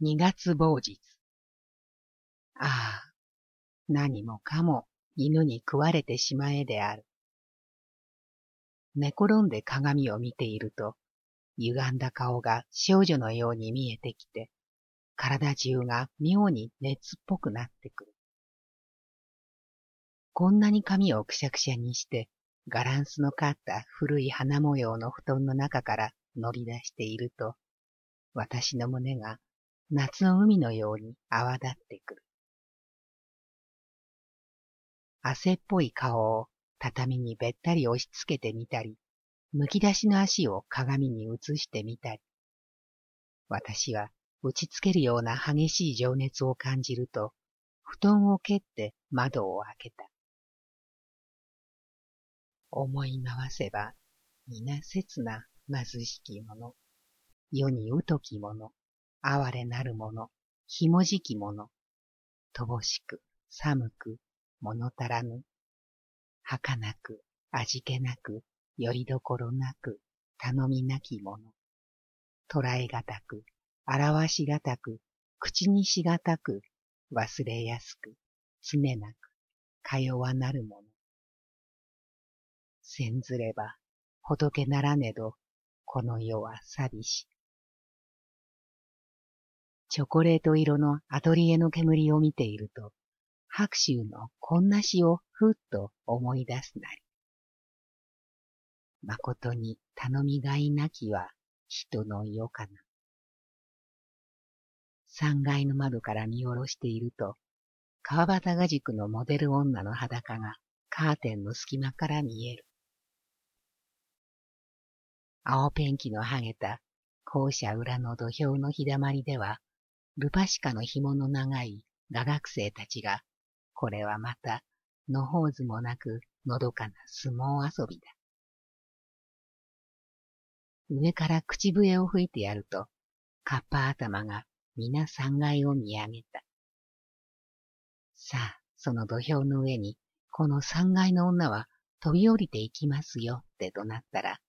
二月某日。ああ、何もかも犬に食われてしまえである。寝転んで鏡を見ていると、歪んだ顔が少女のように見えてきて、体中が妙に熱っぽくなってくる。こんなに髪をくしゃくしゃにして、ガランスのかった古い花模様の布団の中から乗り出していると、私の胸が夏の海のように泡立ってくる。汗っぽい顔を畳にべったり押し付けてみたり、むき出しの足を鏡に映してみたり。私は打ちつけるような激しい情熱を感じると、布団を蹴って窓を開けた。思い回せば、皆切な貧しき者、世に疎き者、哀れなる者、ひもじき者、乏しく、寒く、物足らぬ、儚く、味気なく、よりどころなく、頼みなき者、捉えがたく、表しがたく、口にしがたく、忘れやすく、常なく、か弱なる者。せんずれば、仏ならねど、この世は寂し。チョコレート色のアトリエの煙を見ていると、白秋のこんな詩をふっと思い出すなり。誠に頼みがいなきは人の世かな。三階の窓から見下ろしていると、川端画軸のモデル女の裸がカーテンの隙間から見える。青ペンキの剥げた校舎裏の土俵の日だまりでは、ルパシカの紐の長い画学生たちが、これはまた、のほうずもなくのどかな相撲遊びだ。上から口笛を吹いてやると、カッパ頭が皆三階を見上げた。さあ、その土俵の上に、この三階の女は飛び降りていきますよって怒鳴ったら、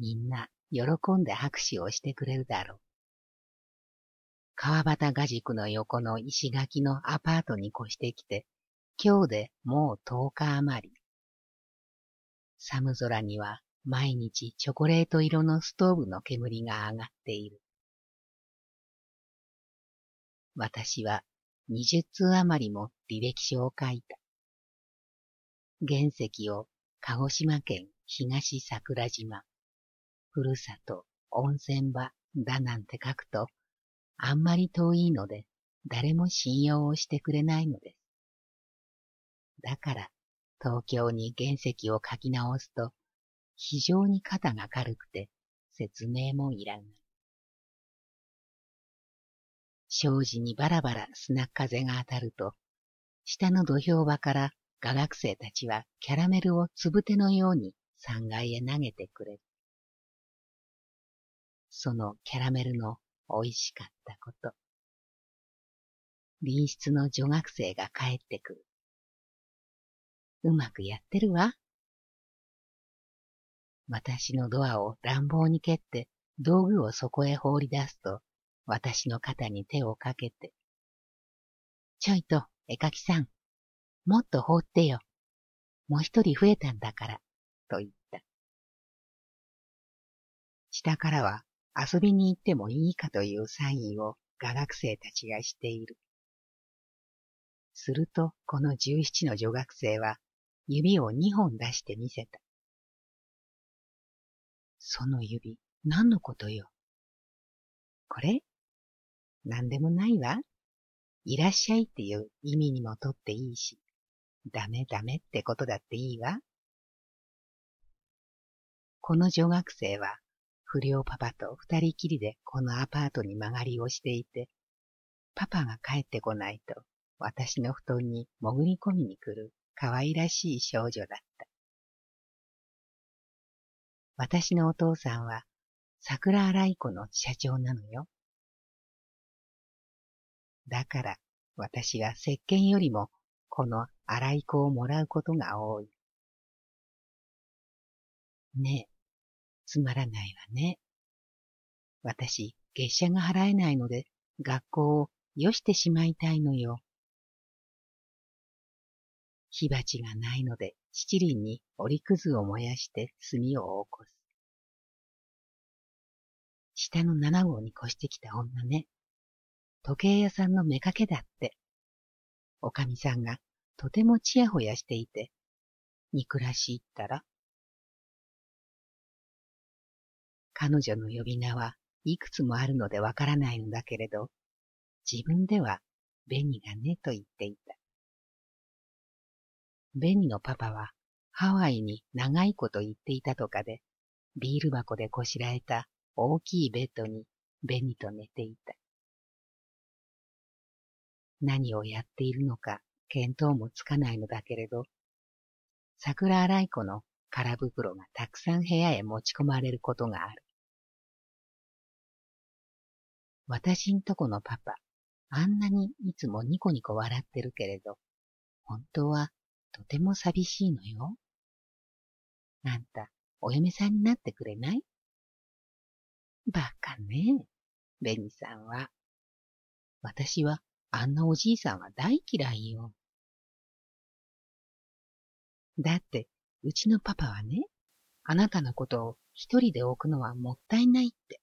みんな喜んで拍手をしてくれるだろう。川端画軸の横の石垣のアパートに越してきて、今日でもう十日余り。寒空には毎日チョコレート色のストーブの煙が上がっている。私は二十通余りも履歴書を書いた。原石を鹿児島県東桜島。ふるさと、温泉場だなんて書くと、あんまり遠いので、誰も信用をしてくれないのです。だから、東京に原石を書き直すと、非常に肩が軽くて、説明もいらない。障子にバラバラ砂風が当たると、下の土俵場から画学生たちはキャラメルをつぶてのように3階へ投げてくれる。そのキャラメルの美味しかったこと。隣室の女学生が帰ってくる。うまくやってるわ。私のドアを乱暴に蹴って道具をそこへ放り出すと、私の肩に手をかけて。ちょいと、絵描きさん、もっと放ってよ。もう一人増えたんだから、と言った。下からは遊びに行ってもいいかというサインを画学生たちがしている。すると、この十七の女学生は、指を二本出してみせた。その指、何のことよ？これ？何でもないわ。いらっしゃいっていう意味にもとっていいし、ダメダメってことだっていいわ。この女学生は不良パパと二人きりでこのアパートに曲がりをしていて、パパが帰ってこないと私の布団に潜り込みに来る可愛らしい少女だった。私のお父さんは桜洗い子の社長なのよ。だから私は石鹸よりもこの洗い子をもらうことが多い。ねえ、つまらないわね。私、月謝が払えないので、学校をよしてしまいたいのよ。火鉢がないので七輪に折りくずを燃やして炭を起こす。下の七号に越してきた女ね。時計屋さんの目かけだって。おかみさんがとてもちやほやしていて、憎らしいったら。彼女の呼び名はいくつもあるのでわからないのだけれど、自分ではベニがねと言っていた。ベニのパパはハワイに長いこと言っていたとかで、ビール箱でこしらえた大きいベッドにベニと寝ていた。何をやっているのか見当もつかないのだけれど、桜洗い子の空袋がたくさん部屋へ持ち込まれることがある。私んとこのパパ、あんなにいつもニコニコ笑ってるけれど、本当はとても寂しいのよ。あんた、お嫁さんになってくれない？バカね。ベニさんは。私はあんなおじいさんは大嫌いよ。だって、うちのパパはね、あなたのことを一人で置くのはもったいないって。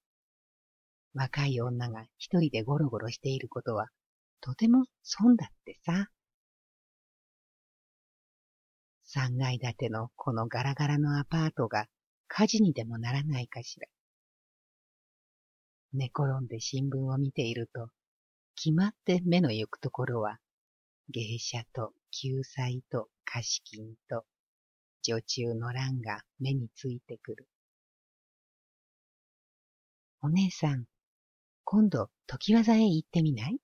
若い女が一人でゴロゴロしていることは、とても損だってさ。三階建てのこのガラガラのアパートが火事にでもならないかしら。寝転んで新聞を見ていると、決まって目の行くところは、芸者と救済と貸金と女中の欄が目についてくる。お姉さん、今度、時技へ行ってみない？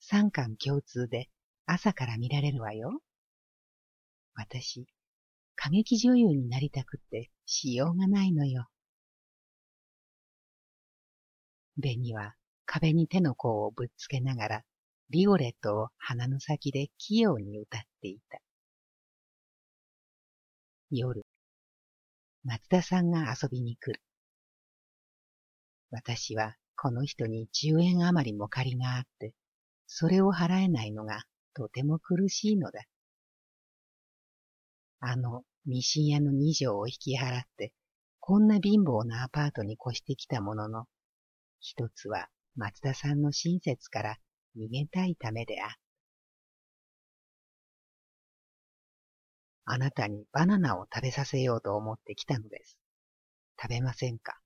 三巻共通で朝から見られるわよ。私、歌劇女優になりたくってしようがないのよ。ベニは壁に手の甲をぶっつけながら、ビオレットを鼻の先で器用に歌っていた。夜、松田さんが遊びに来る。私はこの人に十円余りも借りがあって、それを払えないのがとても苦しいのだ。あのミシン屋の二条を引き払って、こんな貧乏なアパートに越してきたものの、一つは松田さんの親切から逃げたいためであっあなたにバナナを食べさせようと思ってきたのです。食べませんか？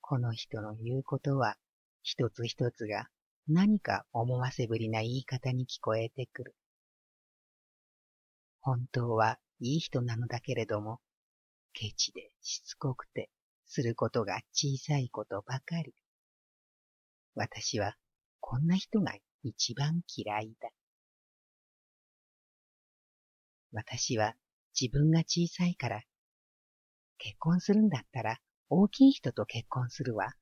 この人の言うことは、一つ一つが何か思わせぶりな言い方に聞こえてくる。本当はいい人なのだけれども、ケチでしつこくて、することが小さいことばかり。私はこんな人が一番嫌いだ。私は自分が小さいから、結婚するんだったら大きい人と結婚するわ。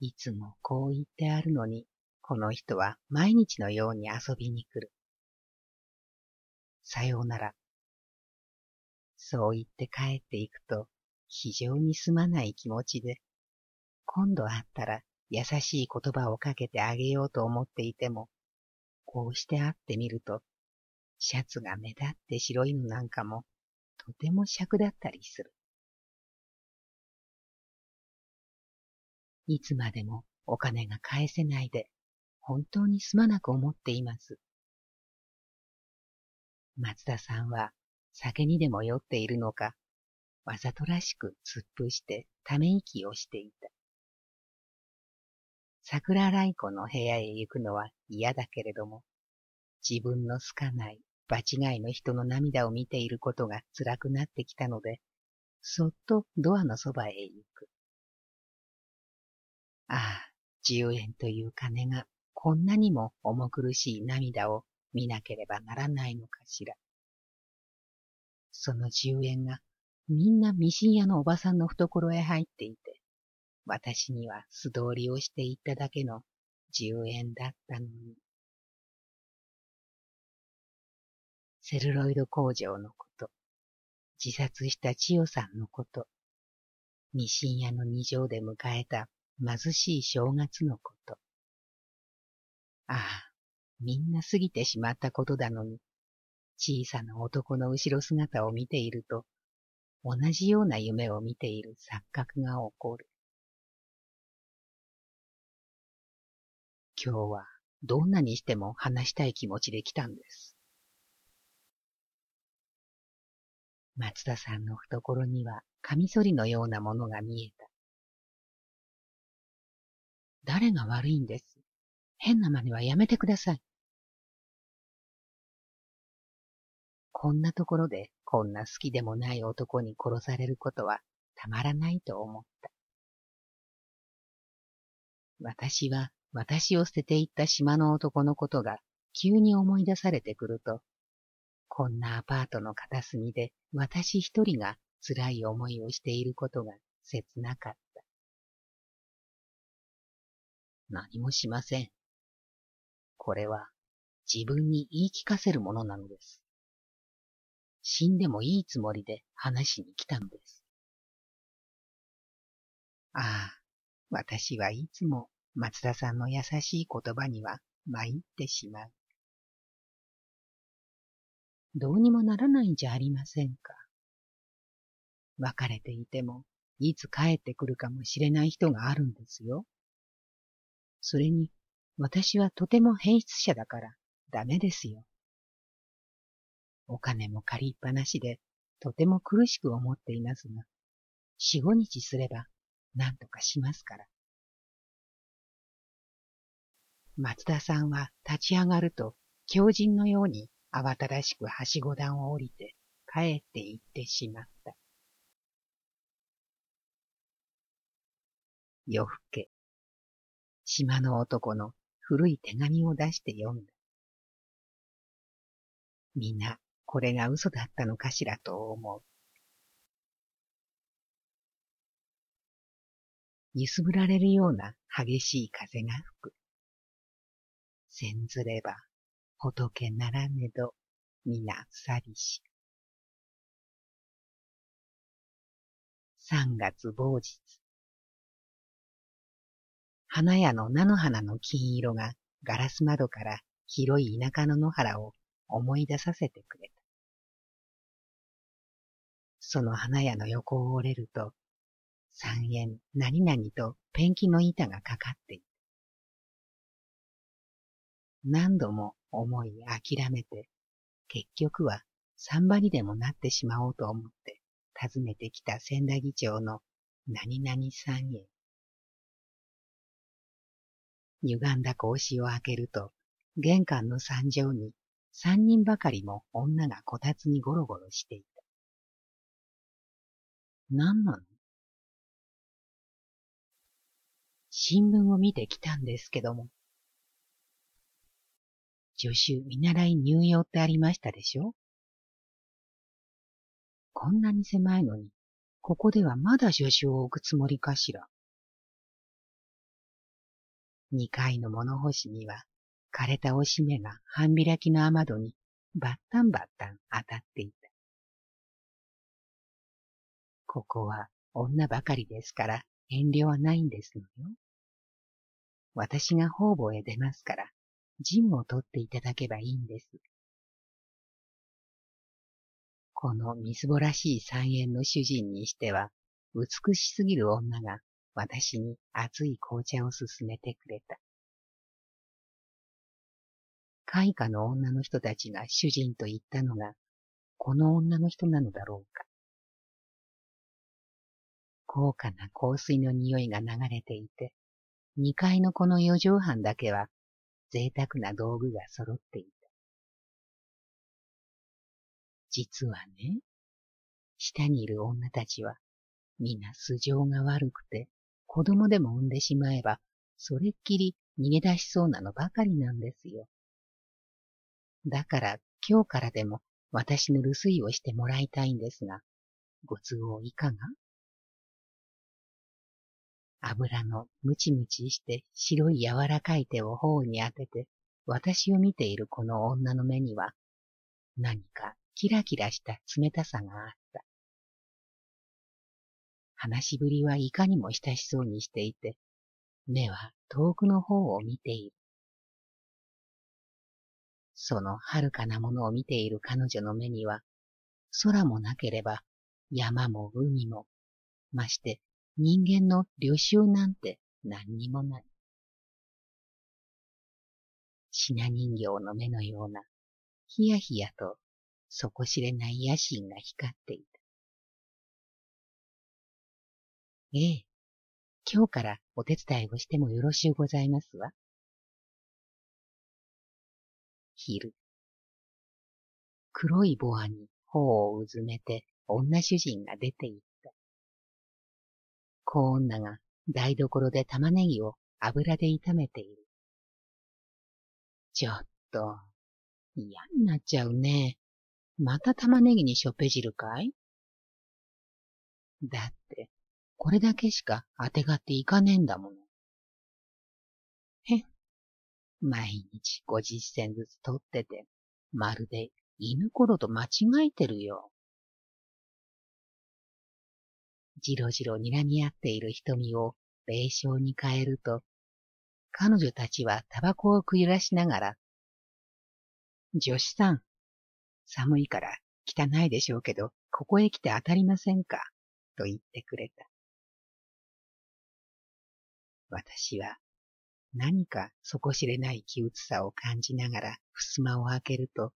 いつもこう言ってあるのに、この人は毎日のように遊びに来る。さようなら。そう言って帰っていくと、非常にすまない気持ちで、今度会ったら優しい言葉をかけてあげようと思っていても、こうして会ってみると、シャツが目立って白いのなんかも、とても尺だったりする。いつまでもお金が返せないで、本当にすまなく思っています。松田さんは酒にでも酔っているのか、わざとらしく突っ伏してため息をしていた。桜洗い子の部屋へ行くのは嫌だけれども、自分の好かない場違いの人の涙を見ていることが辛くなってきたので、そっとドアのそばへ行く。ああ、十円という金がこんなにも重苦しい涙を見なければならないのかしら。その十円がみんなミシン屋のおばさんの懐へ入っていて、私には素通りをしていっただけの十円だったのに。セルロイド工場のこと、自殺した千代さんのこと、ミシン屋の二条で迎えた貧しい正月のこと。ああ、みんな過ぎてしまったことだのに、小さな男の後ろ姿を見ていると、同じような夢を見ている錯覚が起こる。今日はどんなにしても話したい気持ちで来たんです。松田さんの懐にはカミソリのようなものが見えた。誰が悪いんです？変な真似はやめてください。こんなところでこんな好きでもない男に殺されることはたまらないと思った。私は私を捨てていった島の男のことが急に思い出されてくると、こんなアパートの片隅で私一人が辛い思いをしていることが切なかった。何もしません。これは自分に言い聞かせるものなのです。死んでもいいつもりで話しに来たのです。ああ、私はいつも松田さんの優しい言葉には参ってしまう。どうにもならないんじゃありませんか。別れていても、いつ帰ってくるかもしれない人があるんですよ。それに、私はとても変質者だからダメですよ。お金も借りっぱなしで、とても苦しく思っていますが、四五日すれば、何とかしますから。松田さんは立ち上がると、狂人のように慌ただしくはしご段を降りて帰って行ってしまった。夜更け、島の男の古い手紙を出して読んだ。みんなこれが嘘だったのかしらと思う。揺すぶられるような激しい風が吹く。せんずれば仏ならねど皆さりし。三月某日。花屋の菜の花の金色がガラス窓から広い田舎の野原を思い出させてくれた。その花屋の横を折れると、三円何々とペンキの板がかかっていた。何度も思い諦めて、結局は三場にでもなってしまおうと思って訪ねてきた千田議長の何々三円。歪んだ格子を開けると、玄関の三畳に三人ばかりも女がこたつにゴロゴロしていた。何なの？新聞を見てきたんですけども。助手見習い入用ってありましたでしょ？こんなに狭いのに、ここではまだ助手を置くつもりかしら？二階の物干しには、枯れたおしめが半開きの雨戸にバッタンバッタン当たっていた。ここは女ばかりですから遠慮はないんですのよ。私が方々へ出ますから、陣を取っていただけばいいんです。このみすぼらしい三円の主人にしては、美しすぎる女が私に熱い紅茶を勧めてくれた。開花の女の人たちが主人と言ったのが、この女の人なのだろうか。高価な香水の匂いが流れていて、二階のこの四畳半だけは贅沢な道具が揃っていた。実はね、下にいる女たちは、皆素性が悪くて、子供でも産んでしまえば、それっきり逃げ出しそうなのばかりなんですよ。だから今日からでも私の留守居をしてもらいたいんですが、ご都合いかが？油のムチムチして白い柔らかい手を頬に当てて、私を見ているこの女の目には、何かキラキラした冷たさがあった。話しぶりはいかにも親しそうにしていて、目は遠くの方を見ている。その遥かなものを見ている彼女の目には、空もなければ山も海も、まして人間の旅習なんて何にもない。ひな人形の目のような、ひやひやと底知れない野心が光っていた。ええ、今日からお手伝いをしてもよろしゅうございますわ。昼。黒いボアに頬をうずめて女主人が出て行った。子女が台所で玉ねぎを油で炒めている。ちょっと、嫌になっちゃうね。また玉ねぎにしょっぺ汁かい？だって、これだけしか当てがっていかねえんだもの。へっ毎日五十銭ずつ取ってて、まるで犬頃と間違えてるよ。じろじろ睨み合っている瞳を霊障に変えると、彼女たちはタバコを食いらしながら、女子さん、寒いから汚いでしょうけど、ここへ来て当たりませんか？と言ってくれた。私は何か底知れない気鬱さを感じながら襖を開けると、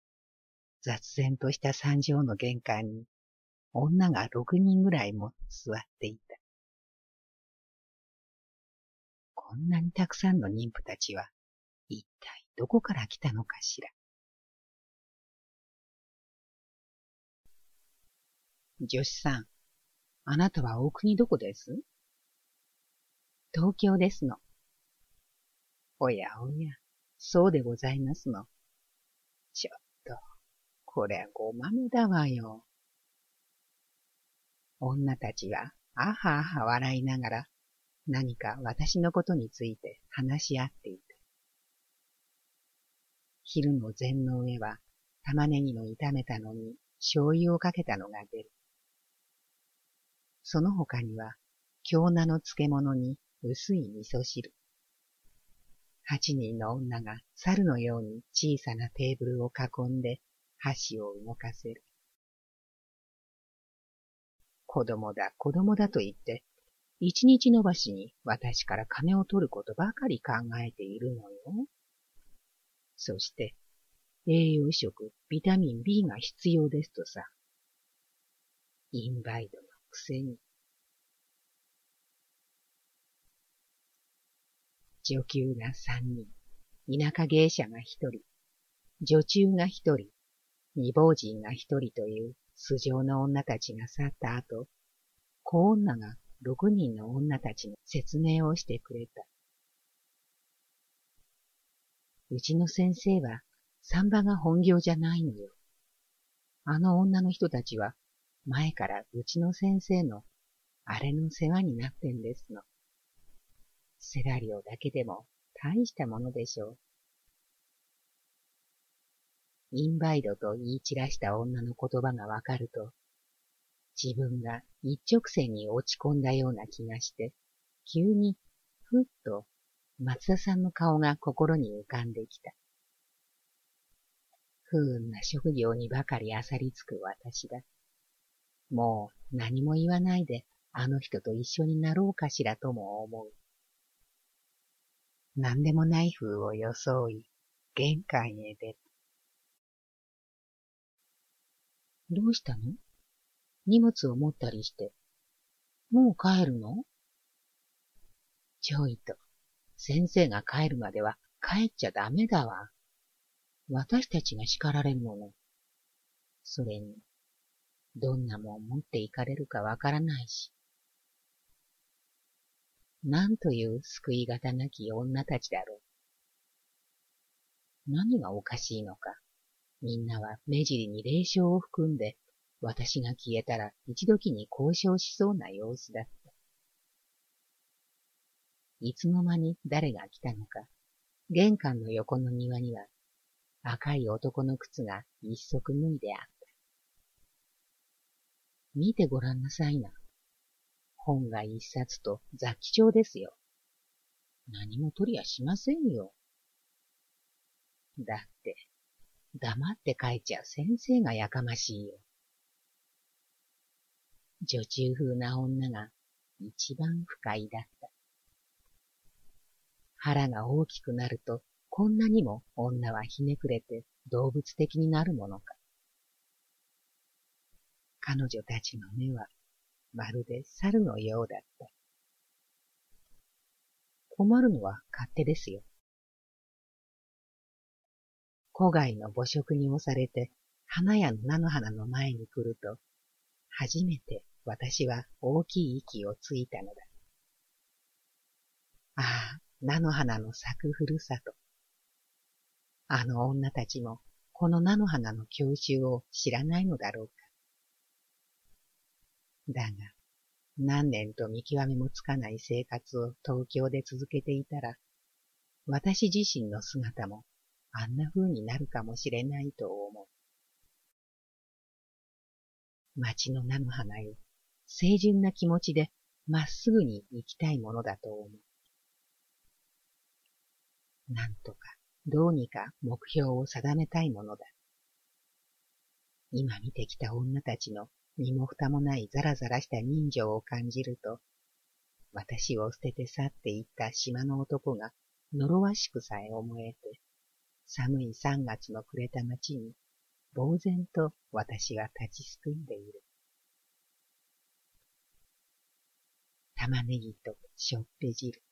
雑然とした三畳の玄関に女が六人ぐらいも座っていた。こんなにたくさんの妊婦たちは、一体どこから来たのかしら。女子さん、あなたは大国どこです？東京ですの。おやおや、そうでございますの。ちょっと、こりゃごまめだわよ。女たちは、あはあは笑いながら、何か私のことについて話し合っていた。昼の膳の上は、玉ねぎの炒めたのに醤油をかけたのが出る。その他には、京菜の漬物に薄い味噌汁。八人の女が猿のように小さなテーブルを囲んで箸を動かせる。子供だ、子供だと言って、一日延ばしに私から金を取ることばかり考えているのよ。そして、栄養食、ビタミン B が必要ですとさ。インバイドのくせに。女給が三人、田舎芸者が一人、女中が一人、未亡人が一人という素性の女たちが去った後、小女が六人の女たちの説明をしてくれた。うちの先生は、産婆が本業じゃないのよ。あの女の人たちは、前からうちの先生の、あれの世話になってんですの。世話料だけでも大したものでしょう。インバイドと言い散らした女の言葉がわかると、自分が一直線に落ち込んだような気がして、急にふっと松田さんの顔が心に浮かんできた。不運な職業にばかりあさりつく私だ。もう何も言わないであの人と一緒になろうかしらとも思う。何でもない風を装い、玄関へ出どうしたの？荷物を持ったりして。もう帰るの？ちょいと、先生が帰るまでは帰っちゃダメだわ。私たちが叱られるもの。それに、どんなもん持って行かれるかわからないし。なんという救い方なき女たちだろう。何がおかしいのか。みんなは目尻に霊障を含んで、私が消えたら一時に交渉しそうな様子だった。いつの間に誰が来たのか、玄関の横の庭には赤い男の靴が一足脱いであった。見てごらんなさいな。本が一冊と雑記帳ですよ。何も取りやしませんよ。だって、黙って書いちゃ先生がやかましいよ。女中風な女が一番不快だった。腹が大きくなると、こんなにも女はひねくれて動物的になるものか。彼女たちの目はまるで猿のようだった。困るのは勝手ですよ。古外の母食に押されて花屋の菜の花の前に来ると、初めて私は大きい息をついたのだ。ああ、菜の花の咲くふるさと。あの女たちもこの菜の花の教習を知らないのだろうか。だが、何年と見極めもつかない生活を東京で続けていたら、私自身の姿もあんな風になるかもしれないと思う。街の菜の花よ、清純な気持ちでまっすぐに行きたいものだと思う。なんとか、どうにか目標を定めたいものだ。今見てきた女たちの身も蓋もないザラザラした人情を感じると、私を捨てて去っていった島の男が呪わしくさえ思えて、寒い三月の暮れた街に、呆然と私は立ちすくんでいる。玉ねぎとしょっぺ汁、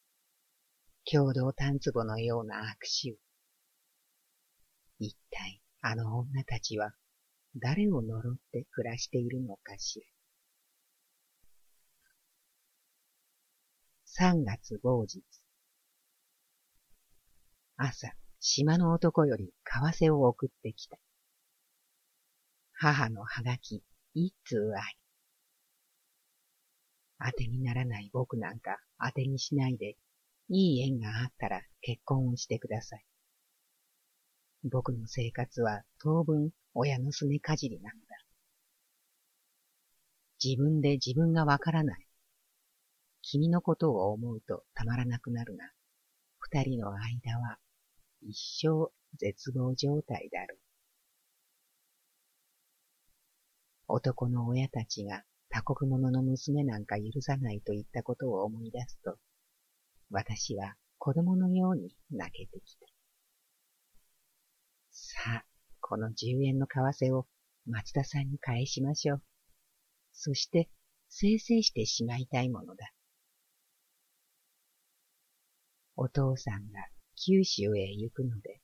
共同炭壺のような悪臭。一体あの女たちは誰を呪って暮らしているのかしら。三月某日。朝、島の男より為替を送ってきた。母のはがき、一通あり。当てにならない僕なんか当てにしないで、いい縁があったら結婚をしてください。僕の生活は当分親のすねかじりなのだ。自分で自分がわからない。君のことを思うとたまらなくなるが、二人の間は一生絶望状態だろう。男の親たちが他国者の娘なんか許さないと言ったことを思い出すと、私は子供のように泣けてきた。さあ、この十円の為替を松田さんに返しましょう。そして、生成してしまいたいものだ。お父さんが九州へ行くので、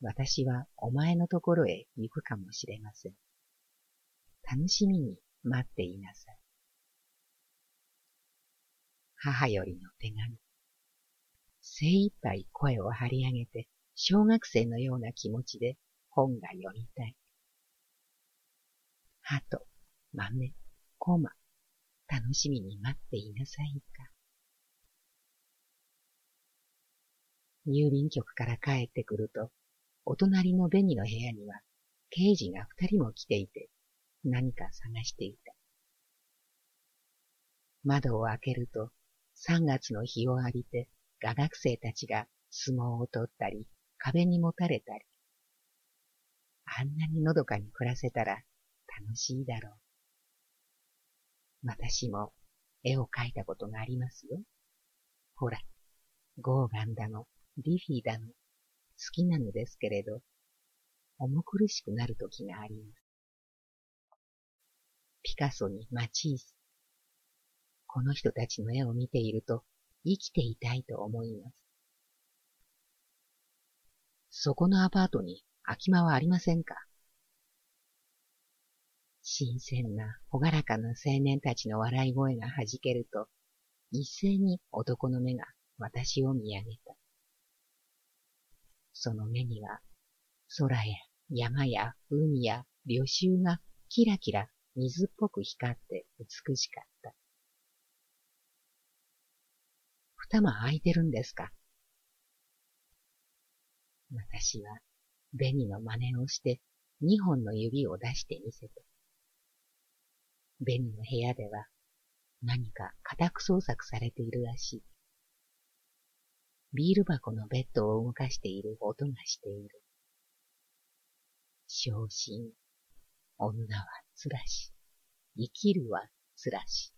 私はお前のところへ行くかもしれません。楽しみに待っていなさい。母よりの手紙。精一杯声を張り上げて小学生のような気持ちで本が読みたい。鳩、豆、コマ、楽しみに待っていなさいか。郵便局から帰ってくると、お隣の紅の部屋には刑事が二人も来ていて、何か探していた。窓を開けると、三月の日を浴びて、画学生たちが相撲を取ったり、壁にもたれたり。あんなにのどかに暮らせたら楽しいだろう。私も絵を描いたことがありますよ。ほら、ゴーガンだの、ディフィーだの、好きなのですけれど、重苦しくなる時があります。ピカソにマチース。この人たちの絵を見ていると生きていたいと思います。そこのアパートに空き間はありませんか？新鮮な、ほがらかな青年たちの笑い声が弾けると、一斉に男の目が私を見上げた。その目には、空や山や海や旅衆がキラキラ水っぽく光って美しかった。二間空いてるんですか？私は、紅の真似をして二本の指を出してみせた。紅の部屋では、何か家宅捜索されているらしい。ビール箱のベッドを動かしている音がしている。昇進、女はつらし、生きるはつらし。